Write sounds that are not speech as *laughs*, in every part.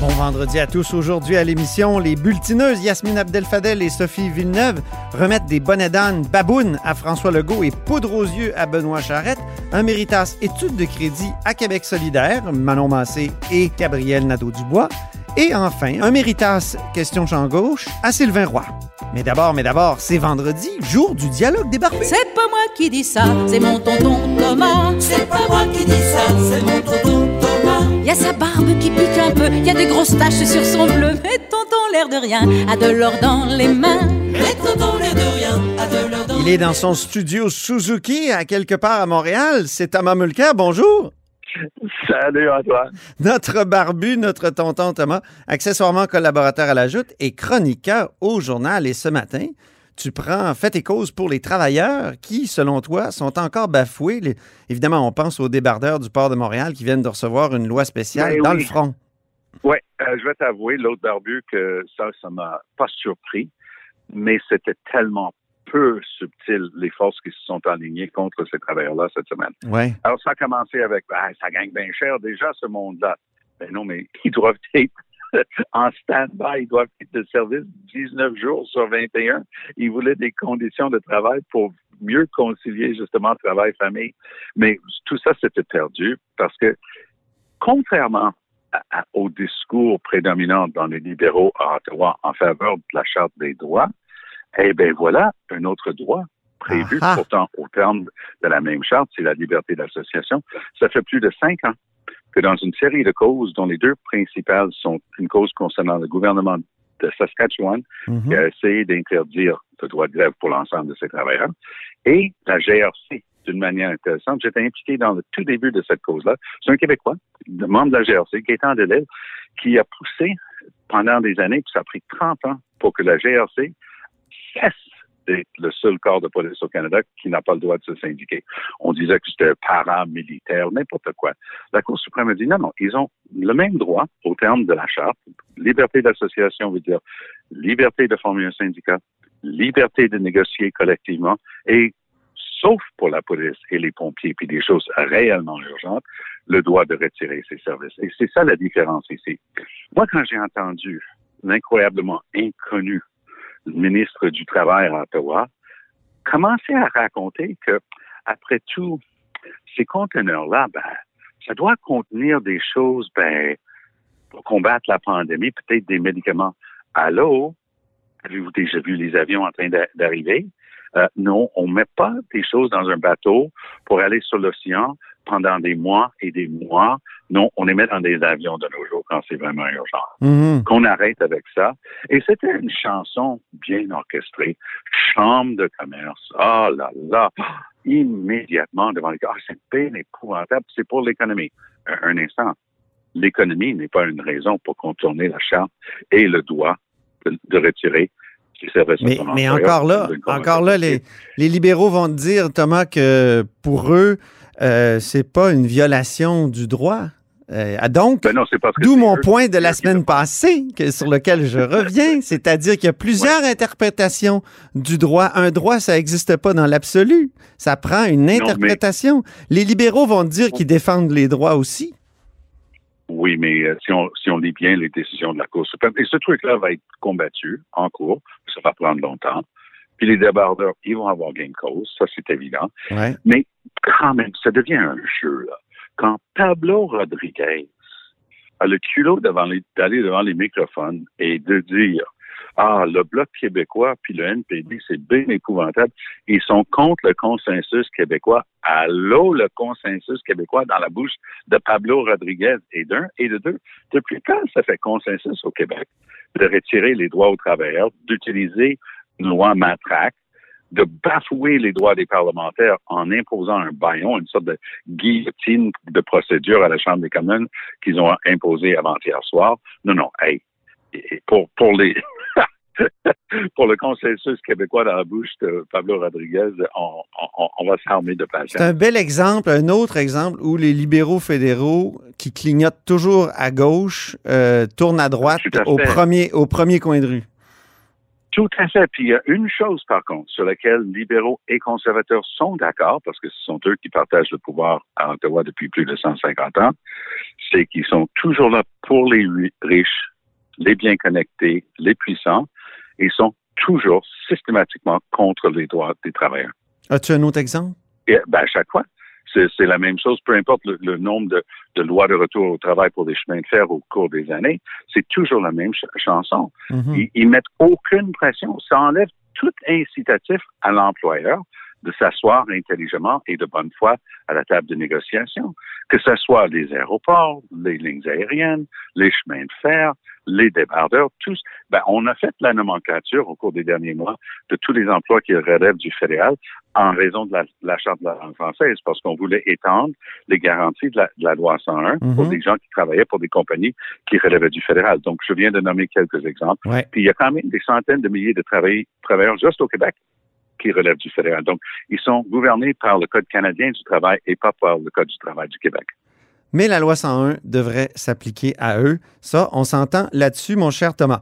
Bon vendredi à tous. Aujourd'hui à l'émission, les bulletineuses Yasmine Abdel-Fadel et Sophie Villeneuve remettent des bonnets d'âne babounes à François Legault et poudre aux yeux à Benoît Charette. Un méritas étude de crédit à Québec solidaire, Manon Massé et Gabriel Nadeau-Dubois. Et enfin, un méritas question champ gauche à Sylvain Roy. Mais d'abord, mais d'abord, c'est vendredi, jour du dialogue des barbus. C'est pas moi qui dis ça, c'est mon tonton Thomas. C'est pas moi qui dis ça, c'est mon tonton Thomas. Y a sa barbe qui pique un peu, y a des grosses taches sur son bleu. Mais tonton, l'air de rien, a de l'or dans les mains. Mais tonton, l'air de rien, a de l'or dans Il est dans son studio Suzuki à quelque part à Montréal. C'est Thomas Mulcair. Bonjour. Salut Antoine. Notre barbu, notre tonton Thomas, accessoirement collaborateur à la Joute et chroniqueur au journal. Et ce matin, tu prends fait et cause pour les travailleurs qui, selon toi, sont encore bafoués. Les- évidemment, on pense aux débardeurs du port de Montréal qui viennent de recevoir une loi spéciale Ben dans oui. le front. Oui, je vais t'avouer, l'autre barbu, que ça, ça m'a pas surpris, mais c'était tellement peu subtil, les forces qui se sont alignées contre ces travailleurs-là cette semaine. Ouais. Alors, ça a commencé avec, ben, ça gagne bien cher déjà, ce monde-là. Ben non, mais *laughs* ils doivent être *laughs* en stand-by, ils doivent être de service 19 jours sur 21. Ils voulaient des conditions de travail pour mieux concilier justement travail-famille. Mais tout ça, c'était perdu parce que, contrairement à- à- au discours prédominant dans les libéraux à Ottawa en faveur de la Charte des droits, eh bien voilà un autre droit prévu, Ah ah. pourtant au terme de la même charte, c'est la liberté d'association. Ça fait plus de cinq ans que dans une série de causes, dont les deux principales sont une cause concernant le gouvernement de Saskatchewan, Mhm. qui a essayé d'interdire le droit de grève pour l'ensemble de ses travailleurs, et la GRC, d'une manière intéressante. J'étais impliqué dans le tout début de cette cause-là. C'est un Québécois, membre de la GRC, Gaétan Deleuve, qui a poussé pendant des années, puis ça a pris 30 ans pour que la GRC cesse le seul corps de police au Canada qui n'a pas le droit de se syndiquer. On disait que c'était paramilitaire, n'importe quoi. La Cour suprême a dit non, non, ils ont le même droit au terme de la charte. Liberté d'association veut dire liberté de former un syndicat, liberté de négocier collectivement et sauf pour la police et les pompiers, puis des choses réellement urgentes, le droit de retirer ses services. Et c'est ça la différence ici. Moi, quand j'ai entendu l'incroyablement inconnu ministre du Travail à Ottawa commencer à raconter que, après tout, ces conteneurs-là, ben, ça doit contenir des choses, ben, pour combattre la pandémie, peut-être des médicaments. Allô? Avez-vous déjà vu les avions en train d'a- d'arriver? Euh, non, on met pas des choses dans un bateau pour aller sur l'océan pendant des mois et des mois. Non, on les met dans des avions de nos jours quand c'est vraiment urgent. Mhm. Qu'on arrête avec ça. Et c'était une chanson bien orchestrée. Chambre de commerce. Oh là là. Immédiatement devant les gars. Ah, c'est bien épouvantable. C'est pour l'économie. Un, un instant. L'économie n'est pas une raison pour contourner la charte et le droit de, de retirer Mais, encore là, encore là, les, libéraux vont te dire, Thomas, que pour eux, euh, c'est pas une violation du droit. Euh, ah, donc, Ben d'où mon eux point de la semaine passée, que, sur lequel je reviens, *laughs* c'est-à-dire qu'il y a plusieurs interprétations du droit. Un droit, ça n'existe pas dans l'absolu. Ça prend une mais- interprétation. Les libéraux vont dire qu'ils défendent les droits aussi. Oui, mais euh, si, on, si on lit bien les décisions de la Cour suprême, et ce truc-là va être combattu en cours, ça va prendre longtemps. Puis les débardeurs, ils vont avoir gain de cause, ça c'est évident. Ouais. Mais quand même, ça devient un jeu, là. Quand Pablo Rodriguez a le culot d'aller devant les microphones et de dire Ah, le Bloc québécois puis le NPD, c'est bien épouvantable. Ils sont contre le consensus québécois. Allô, le consensus québécois dans la bouche de Pablo Rodriguez et d'un et de deux. Depuis quand ça fait consensus au Québec de retirer les droits aux travailleurs, d'utiliser une loi matraque, de bafouer les droits des parlementaires en imposant un baillon, une sorte de guillotine de procédure à la Chambre des communes qu'ils ont imposé avant-hier soir? Non, non, hey, pour, pour les *laughs* pour le consensus québécois dans la bouche de Pablo Rodriguez, on, on, on va s'armer de patience. C'est un bel exemple, un autre exemple où les libéraux fédéraux qui clignotent toujours à gauche euh, tournent à droite à au premier, au premier coin de rue. Tout à fait. Puis il y a une chose, par contre, sur laquelle libéraux et conservateurs sont d'accord, parce que ce sont eux qui partagent le pouvoir à Ottawa depuis plus de 150 ans, c'est qu'ils sont toujours là pour les ri- riches, les bien connectés, les puissants, et ils sont toujours systématiquement contre les droits des travailleurs. As-tu un autre exemple? Et ben, à chaque fois, c'est la même chose, peu importe le, le nombre de, de lois de retour au travail pour des chemins de fer au cours des années, c'est toujours la même ch- chanson. Mhm. Ils, ils mettent aucune pression. Ça enlève tout incitatif à l'employeur de s'asseoir intelligemment et de bonne foi à la table de négociation, que ce soit les aéroports, les lignes aériennes, les chemins de fer, les débardeurs, tous. Ben, on a fait la nomenclature au cours des derniers mois de tous les emplois qui relèvent du fédéral en raison de la, la charte de la langue française, parce qu'on voulait étendre les garanties de la, de la loi 101 pour Mhm. des gens qui travaillaient pour des compagnies qui relevaient du fédéral. Donc, je viens de nommer quelques exemples. Ouais. Puis il y a quand même des centaines de milliers de travail- travailleurs juste au Québec qui relèvent du fédéral. Donc, ils sont gouvernés par le Code canadien du travail et pas par le Code du travail du Québec. Mais la loi 101 devrait s'appliquer à eux. Ça, on s'entend là-dessus, mon cher Thomas.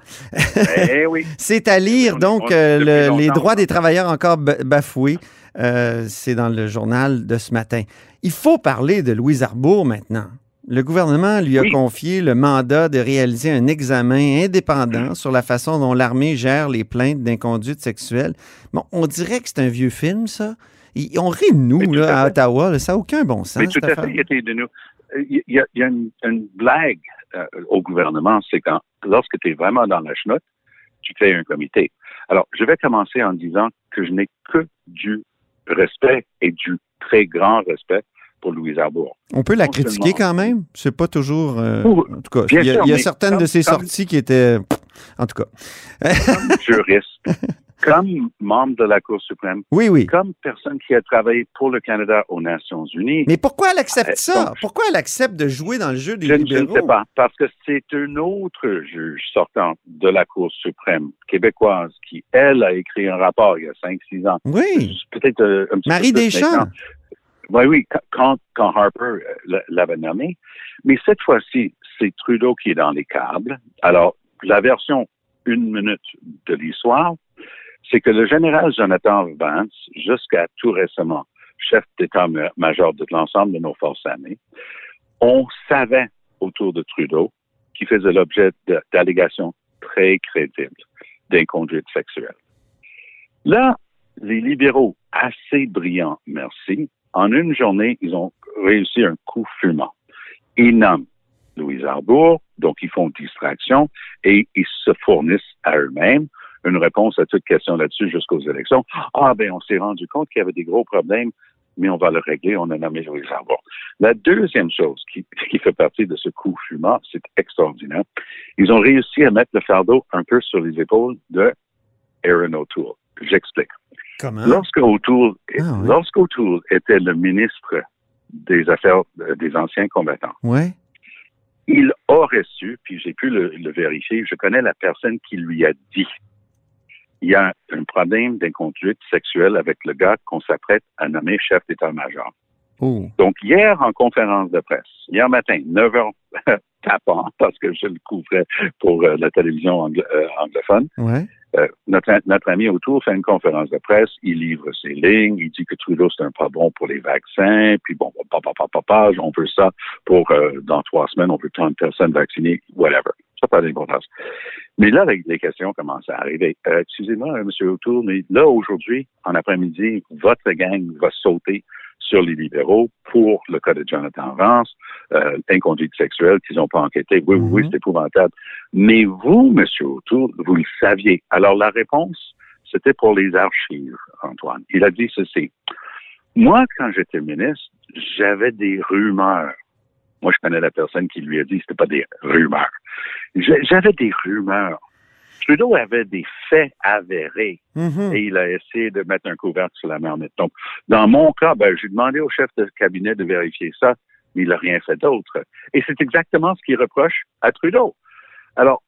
eh oui. *laughs* C'est à lire, donc, euh, le- les droits des travailleurs encore ba- bafoués. Euh, C'est dans le journal de ce matin. Il faut parler de Louise Arbour maintenant. Le gouvernement lui a Oui. confié le mandat de réaliser un examen indépendant sur la façon dont l'armée gère les plaintes d'inconduite sexuelle. Bon, on dirait que c'est un vieux film, ça. Ils- on rit de nous, là, à. Ottawa. là. Ça n'a aucun bon sens. Mais tout à fait, il était de nous. Il y a, il y a une, une blague euh, au gouvernement, c'est quand lorsque tu es vraiment dans la chenoute, tu crées un comité. Alors, je vais commencer en disant que je n'ai que du respect et du très grand respect pour Louise Arbour. On peut la Non critiquer seulement- quand même. C'est pas toujours. euh, en tout cas, il y a, sûr, il y a mais certaines comme- de ses comme- sorties qui étaient. En tout cas. Comme *laughs* juriste, comme membre de la Cour suprême, Oui, oui. comme personne qui a travaillé pour le Canada aux Nations Unies, Mais pourquoi elle accepte Euh, ça? donc, pourquoi elle accepte de jouer dans le jeu des Je, je ne sais pas, parce que c'est une autre juge sortant de la Cour suprême québécoise qui, elle, a écrit un rapport il y a 5-6 ans. Oui. Peut-être euh, un petit Marie peu Deschamps. maintenant. Oui, oui, quand, quand Harper euh, l'avait nommé. Mais cette fois-ci, c'est Trudeau qui est dans les câbles. Alors, la version une minute de l'histoire, c'est que le général Jonathan Vance, jusqu'à tout récemment, chef d'état-major de l'ensemble de nos forces armées, on savait autour de Trudeau qui faisait l'objet d'allégations très crédibles d'inconduite sexuelle. Là, les libéraux, assez brillants, merci, en une journée, ils ont réussi un coup fumant. Ils nomment Louise Arbour, donc ils font distraction et ils se fournissent à eux-mêmes une réponse à toute question là-dessus jusqu'aux élections. Ah, ben, on s'est rendu compte qu'il y avait des gros problèmes, mais on va le régler, on a nommé Louise Arbour. La deuxième chose qui, *laughs* qui fait partie de ce coup fumant, c'est extraordinaire. Ils ont réussi à mettre le fardeau un peu sur les épaules de Aaron O'Toole. J'explique. Comment? Lorsque O'Toole, Ah, oui. O'Toole était le ministre des Affaires euh, des anciens combattants, il aurait su, puis j'ai pu le, le vérifier, je connais la personne qui lui a dit il y a un problème d'inconduite sexuelle avec le gars qu'on s'apprête à nommer chef d'état-major. Oh. Donc, hier, en conférence de presse, hier matin, 9 heures *laughs* tapant, parce que je le couvrais pour euh, la télévision euh, anglophone, Ouais. euh, notre, notre ami autour fait une conférence de presse, il livre ses lignes, il dit que Trudeau, c'est un pas bon pour les vaccins, puis bon, papa, papa, papa, on veut ça pour, dans trois semaines, on veut tant de personnes vaccinées, whatever. Ça pas d'importance. Mais là, les, questions commencent à arriver. Excusez-moi, euh, M. O'Toole, mais là, aujourd'hui, en après-midi, votre gang va sauter sur les libéraux pour le cas de Jonathan Vance, euh, inconduite sexuelle qu'ils n'ont pas enquêté. Oui, oui, oui, Mhm. c'est épouvantable. Mais vous, Monsieur O'Toole, vous le saviez. Alors la réponse, c'était pour les archives, Antoine. Il a dit ceci. Moi, quand j'étais ministre, j'avais des rumeurs. Moi, je connais la personne qui lui a dit que c'était pas des rumeurs. J'avais des rumeurs. Trudeau avait des faits avérés Mhm. et il a essayé de mettre un couvercle sur la mer. Donc, dans mon cas, ben, j'ai demandé au chef de cabinet de vérifier ça, mais il n'a rien fait d'autre. Et c'est exactement ce qu'il reproche à Trudeau. Alors,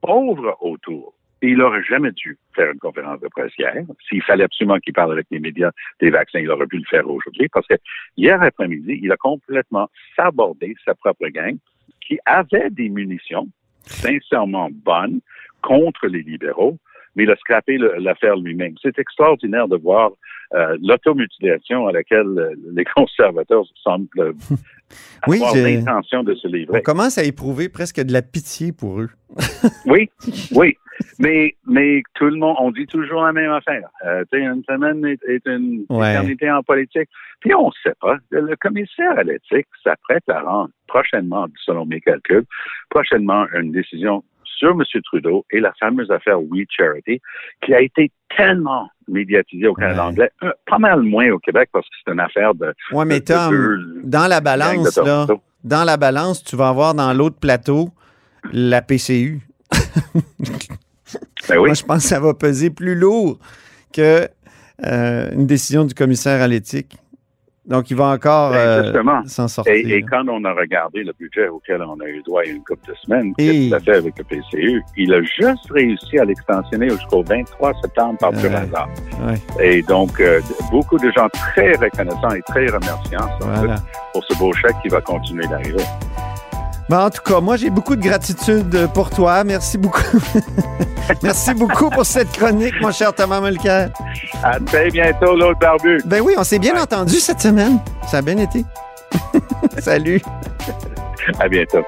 pauvre autour, il n'aurait jamais dû faire une conférence de presse hier. S'il fallait absolument qu'il parle avec les médias des vaccins, il aurait pu le faire aujourd'hui parce que hier après-midi, il a complètement sabordé sa propre gang qui avait des munitions sincèrement bonnes contre les libéraux, mais il a scrappé l'affaire lui-même. C'est extraordinaire de voir euh, l'automutilation à laquelle euh, les *laughs* conservateurs semblent euh, *laughs* Oui, avoir l'intention de se On livrer. commence à éprouver presque de la pitié pour eux. *laughs* Oui, oui. Mais, mais tout le monde, on dit toujours la même affaire. Euh, une semaine est, est une Ouais. éternité en politique. Puis on ne sait pas. Le commissaire à l'éthique s'apprête à rendre prochainement, selon mes calculs, prochainement une décision sur M. Trudeau et la fameuse affaire We Charity, qui a été tellement médiatisée au Canada Ouais. anglais, euh, pas mal moins au Québec parce que c'est une affaire de. Ouais, mais de- de Tom, dans la balance, là, dans la balance, tu vas avoir dans l'autre plateau la PCU. *laughs* Ben oui. Moi, je pense que ça va peser plus lourd que euh, une décision du commissaire à l'éthique. Donc, il va encore Ben, euh, s'en sortir. Et, et quand on a regardé le budget auquel on a eu droit il y a une couple de semaines, Et- qu'est-ce qu'il a fait avec le PCU? Il a juste réussi à l'extensionner jusqu'au 23 septembre par pur Ouais. hasard. Ouais, Et donc, euh, beaucoup de gens très reconnaissants et très remerciants voilà. pour ce beau chèque qui va continuer d'arriver. Bon, en tout cas, moi, j'ai beaucoup de gratitude pour toi. Merci beaucoup. *laughs* Merci beaucoup pour cette chronique, mon cher Thomas Mulcair. À très bientôt, l'autre barbu. Ben oui, on s'est bien entendu cette semaine. Ça a bien été. *laughs* Salut. À bientôt.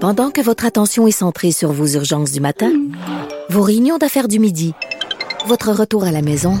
Pendant que votre attention est centrée sur vos urgences du matin, vos réunions d'affaires du midi, votre retour à la maison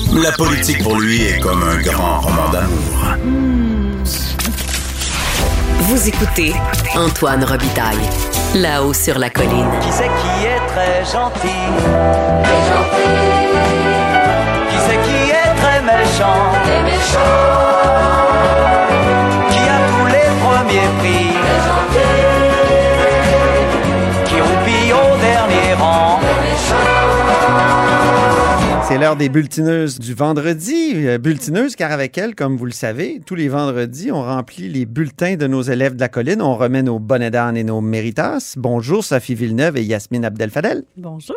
la politique pour lui est comme un grand roman d'amour. Vous écoutez Antoine Robitaille, là-haut sur la colline. Qui c'est qui est très gentil? Qui c'est qui est très méchant? Qui l'heure des bulletineuses du vendredi. Euh, Bulletineuses, car avec elles, comme vous le savez, tous les vendredis, on remplit les bulletins de nos élèves de la colline. On remet nos bonnets d'âne et nos méritas. Bonjour, Sophie Villeneuve et Yasmine Abdel-Fadel. Bonjour.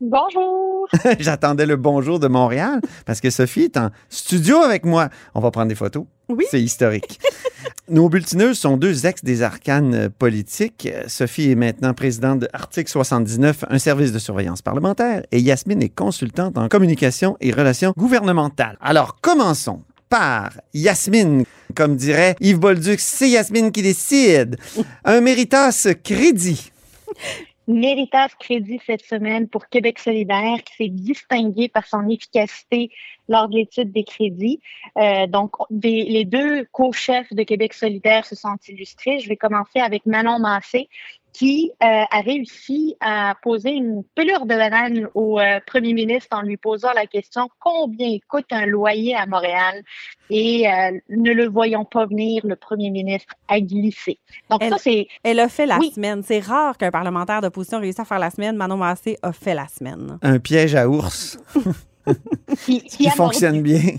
Bonjour. *laughs* J'attendais le bonjour de Montréal parce que Sophie est en studio avec moi. On va prendre des photos. Oui. C'est historique. *laughs* Nos bulletineuses sont deux ex des arcanes politiques. Sophie est maintenant présidente de Article 79, un service de surveillance parlementaire, et Yasmine est consultante en communication et relations gouvernementales. Alors, commençons par Yasmine. Comme dirait Yves Bolduc, c'est Yasmine qui décide. Un méritas crédit. *laughs* Méritas Crédit cette semaine pour Québec solidaire qui s'est distingué par son efficacité lors de l'étude des crédits. Euh, donc, des- les deux co-chefs de Québec solidaire se sont illustrés. Je vais commencer avec Manon Massé qui euh, a réussi à poser une pelure de banane au euh, premier ministre en lui posant la question combien coûte un loyer à Montréal? Et euh, ne le voyant pas venir, le premier ministre a glissé. Donc Elle- ça c'est Elle a fait la Oui. semaine. C'est rare qu'un parlementaire d'opposition réussisse à faire la semaine. Manon Massé a fait la semaine. Un piège à ours. *laughs* qui, qui qui a fonctionne bien.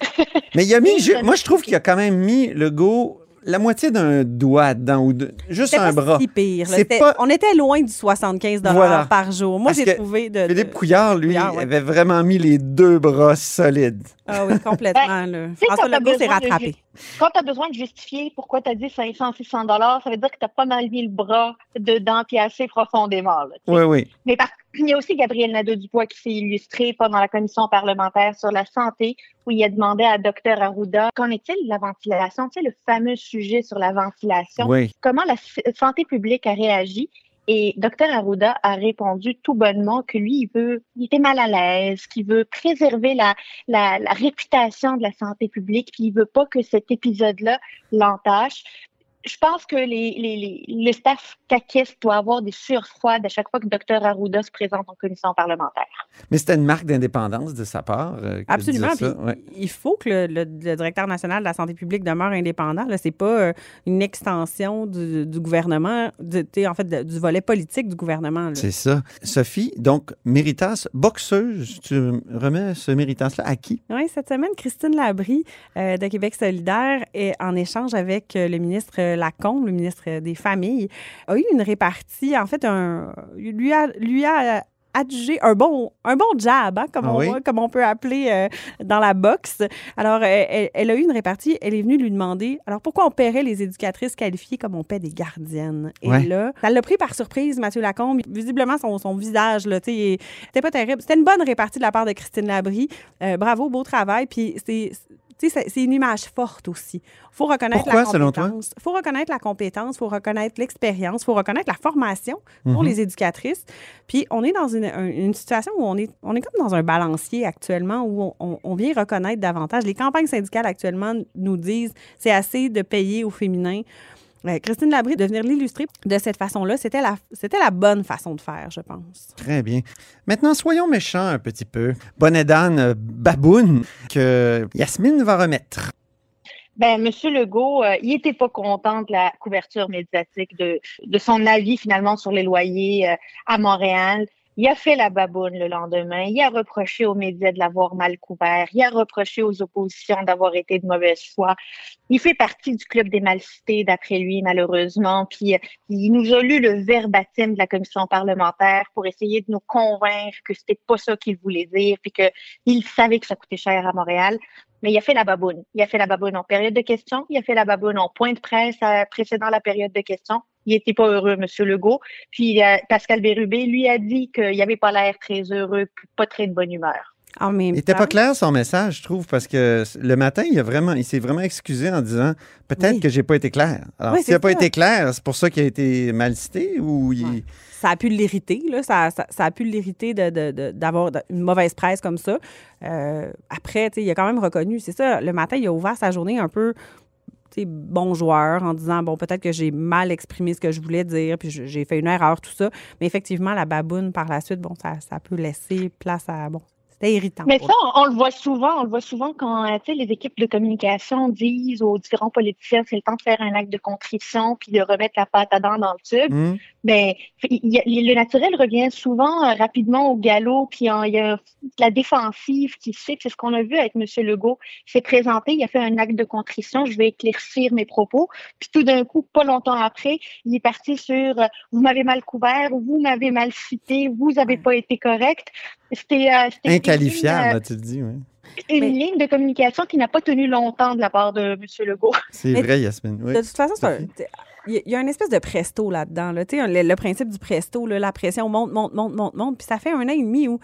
*laughs* Mais il a mis, moi je trouve qu'il a quand même mis le go la moitié d'un doigt dedans ou de- juste un pas bras. si pire. là. Pas- On était loin du 75 Voilà. par jour. Moi, Parce j'ai trouvé de... Philippe de- Couillard, lui, Couillard, ouais. avait vraiment mis les deux bras solides. Ah oui, complètement. là. Ben, sais, François Legault s'est de rattrapé. Quand tu as besoin de justifier pourquoi tu as dit 500, 600 dollars, ça veut dire que tu as pas mal mis le bras dedans puis assez profondément. là. Oui, oui. Mais par- il y a aussi Gabriel Nadeau-Dubois qui s'est illustré pendant la commission parlementaire sur la santé, où il a demandé à Dr Arruda qu'en est-il de la ventilation, tu sais, le fameux sujet sur la ventilation, Oui. comment la santé publique a réagi? Et Dr Arruda a répondu tout bonnement que lui, il veut, il était mal à l'aise, qu'il veut préserver la, la, la réputation de la santé publique, puis il veut pas que cet épisode-là l'entache. Je pense que les, les, les, le staff caquiste doit avoir des sueurs froides à chaque fois que Dr Arruda se présente en commission parlementaire. Mais c'était une marque d'indépendance de sa part. euh, Absolument. puis Ouais. Il faut que le, le- le directeur national de la santé publique demeure indépendant. Ce n'est pas euh, une extension du, du gouvernement, de- en fait, de- du volet politique du gouvernement. C'est ça. Sophie, donc, Méritas, boxeuse, tu remets ce Méritas-là à qui? Oui, cette semaine, Christine Labrie euh, de Québec solidaire, est en échange avec euh, le ministre Lacombe, le ministre des Familles, a eu une répartie, en fait, un, lui a, lui a adjugé un bon, un bon jab, hein, comme, Ah on, comme on peut appeler euh, dans la boxe. Alors, euh, elle, elle a eu une répartie, elle est venue lui demander, alors pourquoi on paierait les éducatrices qualifiées comme on paie des gardiennes? Et Ouais. là, ça l'a pris par surprise, Mathieu Lacombe. Visiblement, son, son visage, là, tu sais, il- c'était pas terrible. C'était une bonne répartie de la part de Christine Labrie. Euh, bravo, beau travail. Puis c'est. C'est une image forte aussi. Faut reconnaître Pourquoi, la selon toi? compétence. Il faut reconnaître la compétence, faut reconnaître l'expérience, il faut reconnaître la formation pour Mhm. les éducatrices. Puis on est dans une, un- une situation où on est, on est comme dans un balancier actuellement où on, on- on vient reconnaître davantage. Les campagnes syndicales actuellement nous disent c'est assez de payer au féminin. Euh, Christine Labrie, de venir l'illustrer de cette façon-là, c'était la, c'était la bonne façon de faire, je pense. Très bien. Maintenant, soyons méchants un petit peu. Bonnet d'âne, euh, baboune, que Yasmine va remettre. Ben, Monsieur Legault, euh, il était pas content de la couverture médiatique de, de son avis finalement sur les loyers euh, à Montréal. Il a fait la baboune le lendemain. Il a reproché aux médias de l'avoir mal couvert. Il a reproché aux oppositions d'avoir été de mauvaise foi. Il fait partie du club des mal cités, d'après lui, malheureusement. Puis euh, il nous a lu le verbatim de la commission parlementaire pour essayer de nous convaincre que c'était pas ça qu'il voulait dire, puis qu'il savait que ça coûtait cher à Montréal. Mais il a fait la baboune. Il a fait la baboune en période de questions. Il a fait la baboune en point de presse euh, précédant la période de questions. Il était pas heureux, Monsieur Legault. Puis euh, Pascal Bérubé lui a dit qu'il avait pas l'air très heureux, puis pas très de bonne humeur. En même Il n'était pas clair son message, je trouve, parce que le matin, il, a vraiment, il s'est vraiment excusé en disant peut-être Oui. que j'ai pas été clair. Alors, Oui, s'il n'a pas été clair, c'est pour ça qu'il a été mal cité ou il. ça a pu l'irriter, là. Ça, ça, ça a pu l'irriter de- de- de- d'avoir de- une mauvaise presse comme ça. Euh, après, tu sais, il a quand même reconnu, c'est ça, le matin, il a ouvert sa journée un peu bon joueur en disant, bon, peut-être que j'ai mal exprimé ce que je voulais dire, puis j'ai fait une erreur, tout ça. Mais effectivement, la baboune, par la suite, bon, ça, ça peut laisser place à, bon, c'était irritant. Mais ça, on, on le voit souvent. On le voit souvent quand euh, tu sais, les équipes de communication disent aux différents politiciens c'est le temps de faire un acte de contrition puis de remettre la pâte à dents dans le tube. Hmm? Ben, il y a- le naturel revient souvent euh, rapidement au galop, puis il y a la défensive qui fait. C'est ce qu'on a vu avec M. Legault. Il s'est présenté, il a fait un acte de contrition, je vais éclaircir mes propos. Puis tout d'un coup, pas longtemps après, il est parti sur euh, vous m'avez mal couvert, vous m'avez mal cité, vous avez pas été correct. C'était euh, une, là, tu le dis, oui. euh, une ligne de communication qui n'a pas tenu longtemps de la part de M. Legault. *laughs* C'est vrai, Yasmine. oui. De toute façon, il y, a- une espèce de presto là-dedans. Là. Le, le principe du presto, là, la pression monte, monte, monte, monte, monte. Puis ça fait un an et demi où,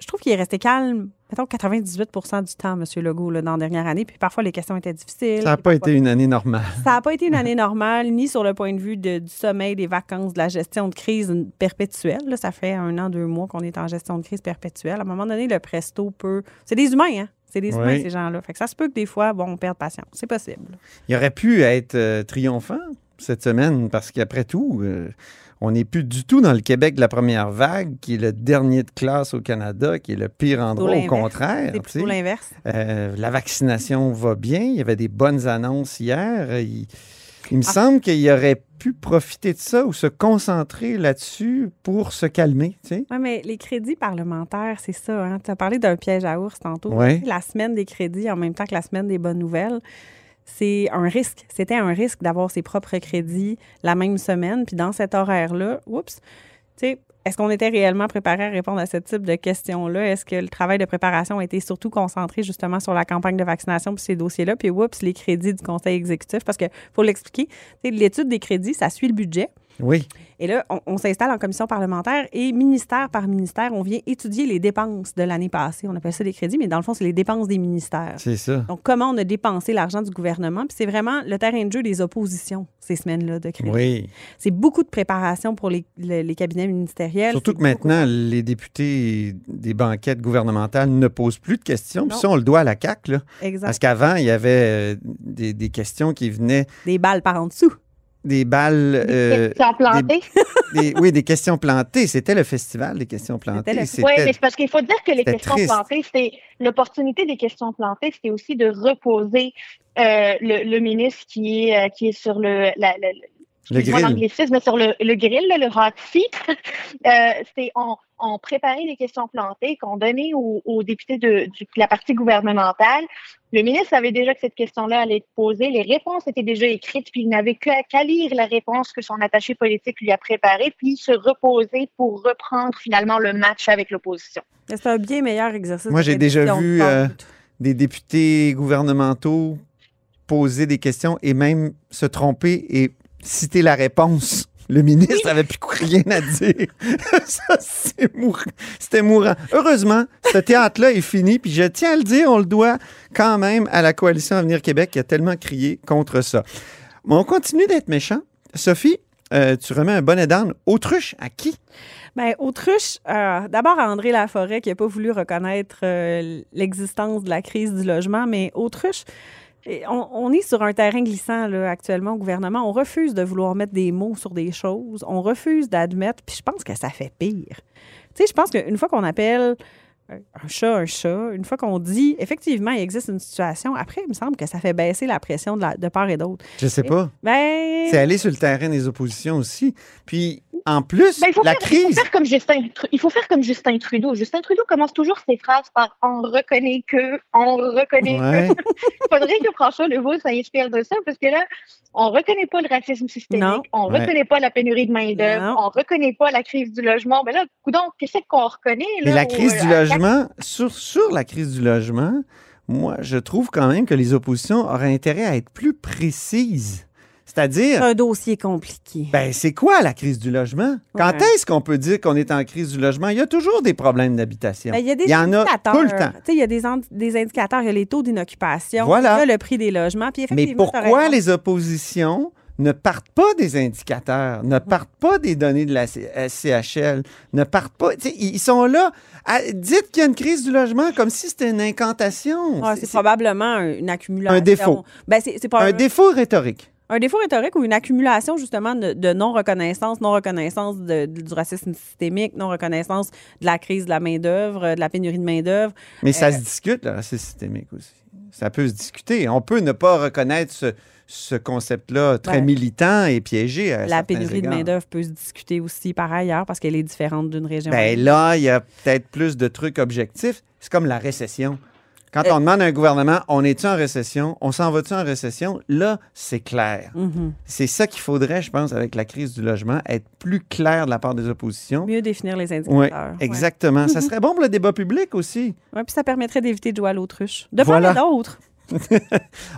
je trouve qu'il est resté calme, mettons, 98% du temps, M. Legault, là, dans la dernière année. Puis parfois, les questions étaient difficiles. Ça n'a pas été une année normale. Ça n'a pas été une année normale, ni sur le point de vue de- du sommeil, des vacances, de la gestion de crise perpétuelle. là. ça fait un an, deux mois qu'on est en gestion de crise perpétuelle. À un moment donné, le presto peut. C'est des humains, hein? C'est des humains, Oui. ces gens-là. Fait que ça se peut que des fois, bon, on perde patience. C'est possible. Il aurait pu être euh, triomphant cette semaine parce qu'après tout, euh, on n'est plus du tout dans le Québec de la première vague, qui est le dernier de classe au Canada, qui est le pire endroit, au contraire. C'est l'inverse. Euh, la vaccination va bien. Il y avait des bonnes annonces hier. Il, il me Ah. semble qu'il aurait pu profiter de ça ou se concentrer là-dessus pour se calmer. Tu sais. Oui, mais les crédits parlementaires, c'est ça. Hein? Tu as parlé d'un piège à ours tantôt. Ouais. La semaine des crédits en même temps que la semaine des bonnes nouvelles. C'est un risque. C'était un risque d'avoir ses propres crédits la même semaine. Puis dans cet horaire-là, oups, tu sais, est-ce qu'on était réellement préparé à répondre à ce type de questions-là? Est-ce que le travail de préparation a été surtout concentré justement sur la campagne de vaccination puis ces dossiers-là? Puis, oups, les crédits du conseil exécutif, parce que faut l'expliquer, l'étude des crédits, ça suit le budget. Oui. Et là, on, on s'installe en commission parlementaire et ministère par ministère, on vient étudier les dépenses de l'année passée. On appelle ça des crédits, mais dans le fond, c'est les dépenses des ministères. C'est ça. Donc, comment on a dépensé l'argent du gouvernement? Puis c'est vraiment le terrain de jeu des oppositions ces semaines-là de crédit. Oui. C'est beaucoup de préparation pour les, le- les cabinets ministériels. Surtout que maintenant, les députés des banquettes gouvernementales ne posent plus de questions. Puis ça, on le doit à la CAQ. Là. Exact. Parce qu'avant, il y avait euh, des, des questions qui venaient Des balles par en dessous. Des balles. euh, questions plantées. des- *laughs* des- oui, des questions plantées. C'était le festival des questions plantées. Oui, mais c'est parce qu'il faut dire que les questions triste. plantées, c'était l'opportunité des questions plantées, c'était aussi de reposer euh, le, le ministre qui est, euh, qui est sur le, la, la- Le grill. l'anglicisme, sur le, le grill, le hot *laughs* seat. Euh, c'est on, on préparait les questions plantées qu'on donnait aux, aux députés de, la partie gouvernementale. Le ministre savait déjà que cette question-là allait être posée. Les réponses étaient déjà écrites, puis il n'avait qu'à qu'à lire la réponse que son attaché politique lui a préparée, puis se reposer pour reprendre finalement le match avec l'opposition. C'est un bien meilleur exercice. Moi, j'ai déjà vu euh, des députés gouvernementaux poser des questions et même se tromper et citer la réponse. Le ministre avait plus rien à dire. *laughs* Ça, c'est mourant. C'était mourant. Heureusement, ce théâtre-là est fini. Puis je tiens à le dire, on le doit quand même à la coalition Avenir Québec qui a tellement crié contre ça. Mais on continue d'être méchant. Sophie, euh, tu remets un bonnet d'âne. Autruche à qui? Bien, autruche, euh, d'abord à André Laforêt qui n'a pas voulu reconnaître euh, l'existence de la crise du logement, mais autruche, et on, on est sur un terrain glissant là, actuellement au gouvernement. On refuse de vouloir mettre des mots sur des choses. On refuse d'admettre, puis je pense que ça fait pire. Tu sais, je pense qu'une fois qu'on appelle un chat un chat, une fois qu'on dit effectivement il existe une situation, après, il me semble que ça fait baisser la pression de, la- de part et d'autre. Je sais pas. Ben, C'est aller sur le terrain des oppositions aussi. Puis, en plus, Ben, il, faut la faire, il faut crise. faire comme Justin, Tru- il faut faire comme Justin Trudeau. Justin Trudeau commence toujours ses phrases par on reconnaît que, on reconnaît Ouais. que. *laughs* Il faudrait que François Legault s'inspire de ça parce que là, on reconnaît pas le racisme systémique, Non. on Ouais. reconnaît pas la pénurie de main-d'œuvre, on reconnaît pas la crise du logement. Ben là, coudonc, qu'est-ce qu'on reconnaît? Là, Mais la au- crise du à- logement, sur, sur la crise du logement, moi, je trouve quand même que les oppositions auraient intérêt à être plus précises. C'est C'est-à-dire, un dossier compliqué. ben, c'est quoi la crise du logement? Quand Ouais. est-ce qu'on peut dire qu'on est en crise du logement? Il y a toujours des problèmes d'habitation. Ben, il y a des Il y en a tout le temps. Il y a des, indicateurs. Il y a les taux d'inoccupation. Voilà. Il y a le prix des logements. Puis Mais pourquoi les oppositions ne partent pas des indicateurs, ne partent pas des données de la C- euh, CHL, ne partent pas. Ils sont là. à- dites qu'il y a une crise du logement comme si c'était une incantation. Ouais, C'est- probablement un- une accumulation. Un défaut. Ben, c'est un défaut rhétorique. Un défaut rhétorique ou une accumulation justement de, de non-reconnaissance, non-reconnaissance du racisme systémique, non-reconnaissance de la crise de la main-d'œuvre, de la pénurie de main-d'œuvre. Mais ça Euh, se discute, le racisme systémique aussi. Ça peut se discuter. On peut ne pas reconnaître ce, ce concept-là très Ben, militant et piégé. à La pénurie de main-d'œuvre peut se discuter aussi par ailleurs parce qu'elle est différente d'une région. à Ben là, il y a peut-être plus de trucs objectifs. C'est comme la récession. Quand Euh, on demande à un gouvernement, on est-tu en récession? On s'en va-tu en récession? Là, c'est clair. Mhm. C'est ça qu'il faudrait, je pense, avec la crise du logement, être plus clair de la part des oppositions. Mieux définir les Oui, indicateurs. Ouais. exactement. Ça *laughs* serait bon pour le débat public aussi. Ouais, puis ça permettrait d'éviter de jouer à l'autruche. De Voilà. part et d'autre.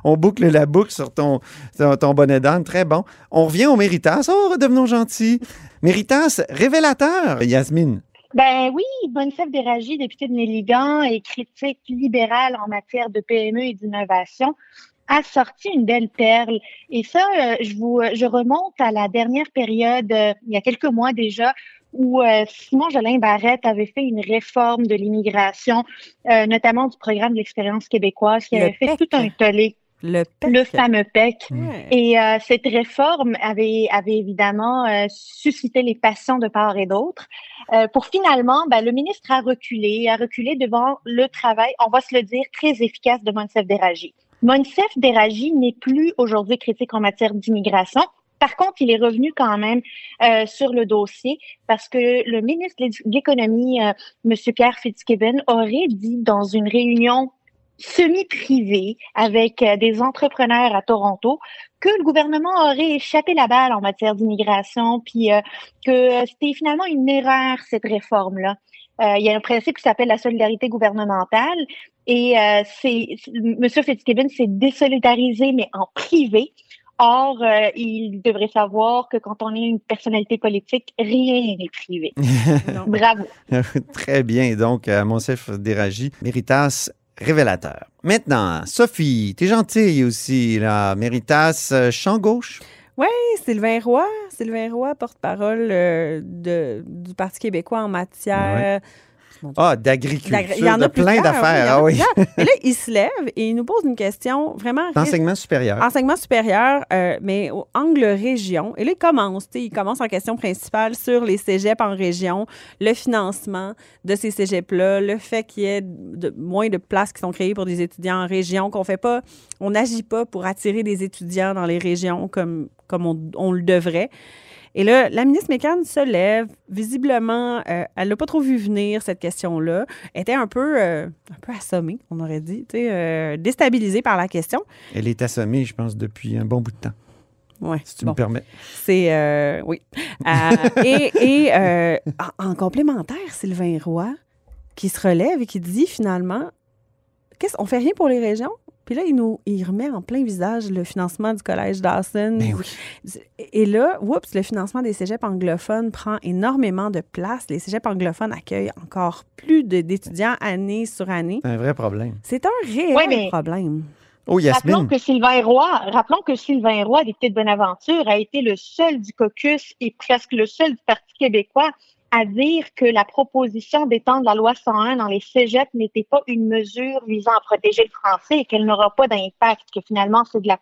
On boucle la boucle sur ton, sur ton bonnet d'âne. Très bon. On revient au Méritas. Oh, redevenons gentils. Méritas, révélateur, Yasmine. Ben oui, Bonne-Sèvre Déragi, député de Néligan et critique libérale en matière de PME et d'innovation, a sorti une belle perle. Et ça, euh, je vous, euh, je remonte à la dernière période, euh, il y a quelques mois déjà, où Simon Jolin Barrette avait fait une réforme de l'immigration, notamment du programme de l'expérience québécoise, qui Le avait fait PEC. tout un tollé, Le PEC. le fameux PEC. Ouais. Et euh, cette réforme avait, avait évidemment euh, suscité les passions de part et d'autre. Euh, pour finalement, ben, le ministre a reculé, a reculé devant le travail, on va se le dire, très efficace de Monsef Déragi. Monsef Déragi n'est plus aujourd'hui critique en matière d'immigration. Par contre, il est revenu quand même sur le dossier parce que le ministre de l'Économie, M. Pierre Fitzgibbon, aurait dit dans une réunion semi-privé avec euh, des entrepreneurs à Toronto que le gouvernement aurait échappé la balle en matière d'immigration, puis euh, que c'était finalement une erreur, cette réforme-là. Euh, il y a un principe qui s'appelle la solidarité gouvernementale et euh, c'est M. Fitzgibbon s'est désolidarisé, mais en privé. Or, euh, il devrait savoir que quand on est une personnalité politique, rien n'est privé. *laughs* Bravo. *laughs* Très bien. Donc, Monsef Déragi, Méritas révélateur. Maintenant, Sophie, t'es gentille aussi, là. Méritas, euh, champ gauche? Oui, Sylvain Roy. Sylvain Roy, porte-parole euh, de- du Parti québécois en matière. Ah, d'agriculture, d'agri- Il y en de a plein d'affaires. oui, Ah oui. *laughs* Mais là, il se lève et il nous pose une question vraiment. D'enseignement supérieur. Enseignement supérieur, euh, mais au angle région. Et là, il commence, tu sais, il commence en question principale sur les cégeps en région, le financement de ces cégeps-là, le fait qu'il y ait de, moins de places qui sont créées pour des étudiants en région, qu'on fait pas, on n'agit pas pour attirer des étudiants dans les régions comme, comme on, on le devrait. Et là, la ministre Mécan se lève. Visiblement, euh, elle n'a pas trop vu venir cette question-là. Elle était un peu, euh, un peu assommée, on aurait dit, euh, déstabilisée par la question. Elle est assommée, je pense, depuis un bon bout de temps. Ouais, Si tu bon. me permets. C'est. euh, oui. Euh, *laughs* et et en, en complémentaire, Sylvain Roy, qui se relève et qui dit finalement qu'est-ce, on fait rien pour les régions? Puis là, il nous il remet en plein visage le financement du collège Dawson. Ben oui. Et là, oups, le financement des cégeps anglophones prend énormément de place. Les cégeps anglophones accueillent encore plus d'étudiants année sur année. C'est un vrai problème. C'est un réel Ouais, mais- problème. Oh, Rappelons que Sylvain Roy, rappelons que Sylvain Roy, député de Bonaventure, a été le seul du caucus et presque le seul du Parti québécois à dire que la proposition d'étendre la loi 101 dans les cégeps n'était pas une mesure visant à protéger le français et qu'elle n'aura pas d'impact, que finalement c'est de la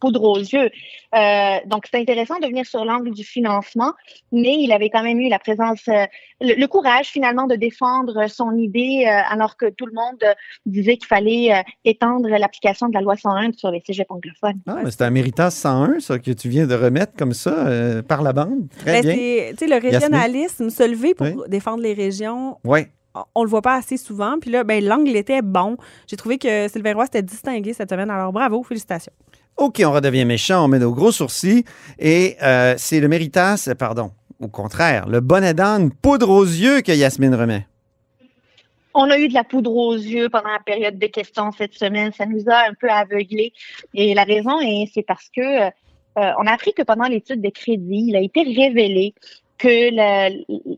poudre aux yeux. Euh, donc c'est intéressant de venir sur l'angle du financement, mais il avait quand même eu la présence, euh, le, le courage finalement de défendre son idée euh, alors que tout le monde disait qu'il fallait euh, étendre l'application de la loi 101 sur les cégeps anglophones. Ah, mais c'est un Méritas 101, ça, que tu viens de remettre comme ça euh, par la bande. Très Ben, bien. Tu sais, le régionalisme, se lever pour Oui. défendre les régions, Oui. on- on le voit pas assez souvent. Puis là, ben, l'angle était bon. J'ai trouvé que Sylvain Roy s'était distingué cette semaine. Alors, bravo, félicitations. OK, on redevient méchant, on met nos gros sourcils. Et euh, c'est le Méritas, pardon, au contraire, le bonnet d'âne poudre aux yeux que Yasmine remet. On a eu de la poudre aux yeux pendant la période de questions cette semaine. Ça nous a un peu aveuglés. Et la raison, est, c'est parce que euh, on a appris que pendant l'étude de crédit, il a été révélé que la,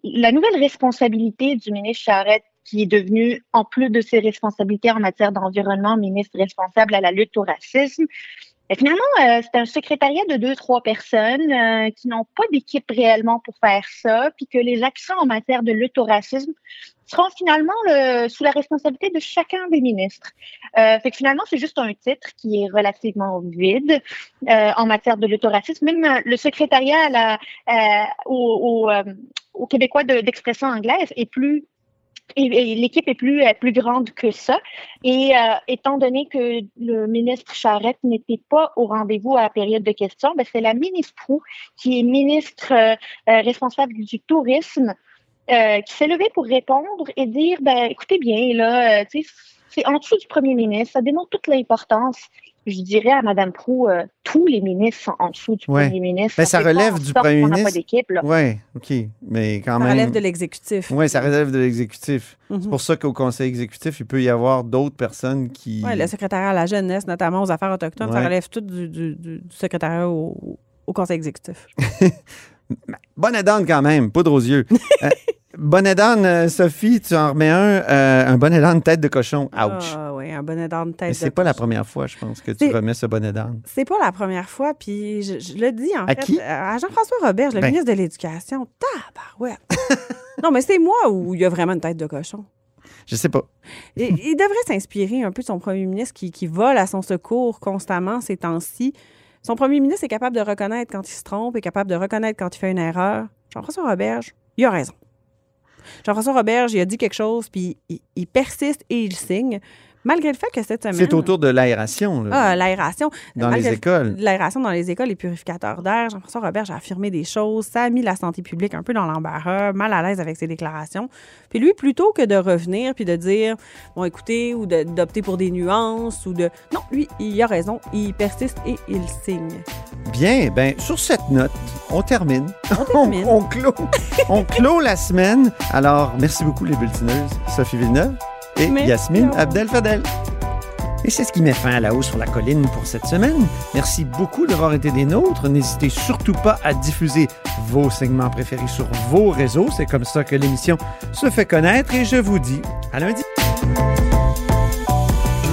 la nouvelle responsabilité du ministre Charette, qui est devenu, en plus de ses responsabilités en matière d'environnement, ministre responsable à la lutte au racisme, et finalement, euh, c'est un secrétariat de deux, trois personnes euh, qui n'ont pas d'équipe réellement pour faire ça, puis que les actions en matière de lutte au racisme seront finalement le- sous la responsabilité de chacun des ministres. Euh, fait que finalement, c'est juste un titre qui est relativement vide euh, en matière de lutte au racisme. Même euh, le secrétariat à la, euh, au, au, euh, au Québécois de- d'expression anglaise est plus l'équipe est plus euh, plus grande que ça. Et euh, étant donné que le ministre Charette n'était pas au rendez-vous à la période de questions, ben, c'est la ministre Proux, qui est ministre euh, responsable du tourisme, qui s'est levée pour répondre et dire ben écoutez bien là, c'est en dessous du premier ministre, ça démontre toute l'importance. Je dirais à Mme Proux, euh, tous les ministres sont en dessous du Ouais. premier ministre. Ben, ça relève du premier ministre. Oui, OK. Mais quand Ça même. relève de l'exécutif. Oui, ça relève de l'exécutif. Mhm. C'est pour ça qu'au conseil exécutif, il peut y avoir d'autres personnes qui. Ouais, le secrétariat à la jeunesse, notamment aux affaires autochtones, ça relève tout du, du- du- du secrétariat au, au conseil exécutif. *laughs* Bonne d'âne quand même, poudre aux yeux. euh, *laughs* bonnet d'âne, euh, Sophie, tu en remets un, euh, un bonnet d'âne tête de cochon. Ouch. Ah oui, un bonnet d'âne tête Mais c'est de pas la cochon. première fois, je pense, que tu C'est- remets ce bonnet d'âne. C'est pas la première fois, puis je, je le dis en À fait qui? à Jean-François Robert, le Ben. ministre de l'Éducation. Tabarouette! *laughs* non, mais c'est moi où il y a vraiment une tête de cochon. Je sais pas. Il devrait s'inspirer un peu de son premier ministre qui, qui vole à son secours constamment ces temps-ci. Son premier ministre est capable de reconnaître quand il se trompe, est capable de reconnaître quand il fait une erreur. Jean-François Roberge, il a raison. Jean-François Roberge, il a dit quelque chose, puis il persiste et il signe. Malgré le fait que cette semaine. C'est autour de l'aération. Ah, l'aération. Dans les écoles. L'aération dans les écoles, les purificateurs d'air. Jean-François Robert a affirmé des choses. Ça a mis la santé publique un peu dans l'embarras, mal à l'aise avec ses déclarations. Puis lui, plutôt que de revenir puis de dire, bon, écoutez, ou de- d'opter pour des nuances ou de. Non, lui, il a raison. Il persiste et il signe. Bien, ben sur cette note, on termine. On, *laughs* termine. on clôt, on clôt la semaine. Alors, merci beaucoup les bulletineuses, Sophie Villeneuve et. Yasmine Abdel Fadel. Et c'est ce qui met fin à la hausse sur la colline pour cette semaine. Merci beaucoup d'avoir été des nôtres. N'hésitez surtout pas à diffuser vos segments préférés sur vos réseaux. C'est comme ça que l'émission se fait connaître. Et je vous dis à lundi.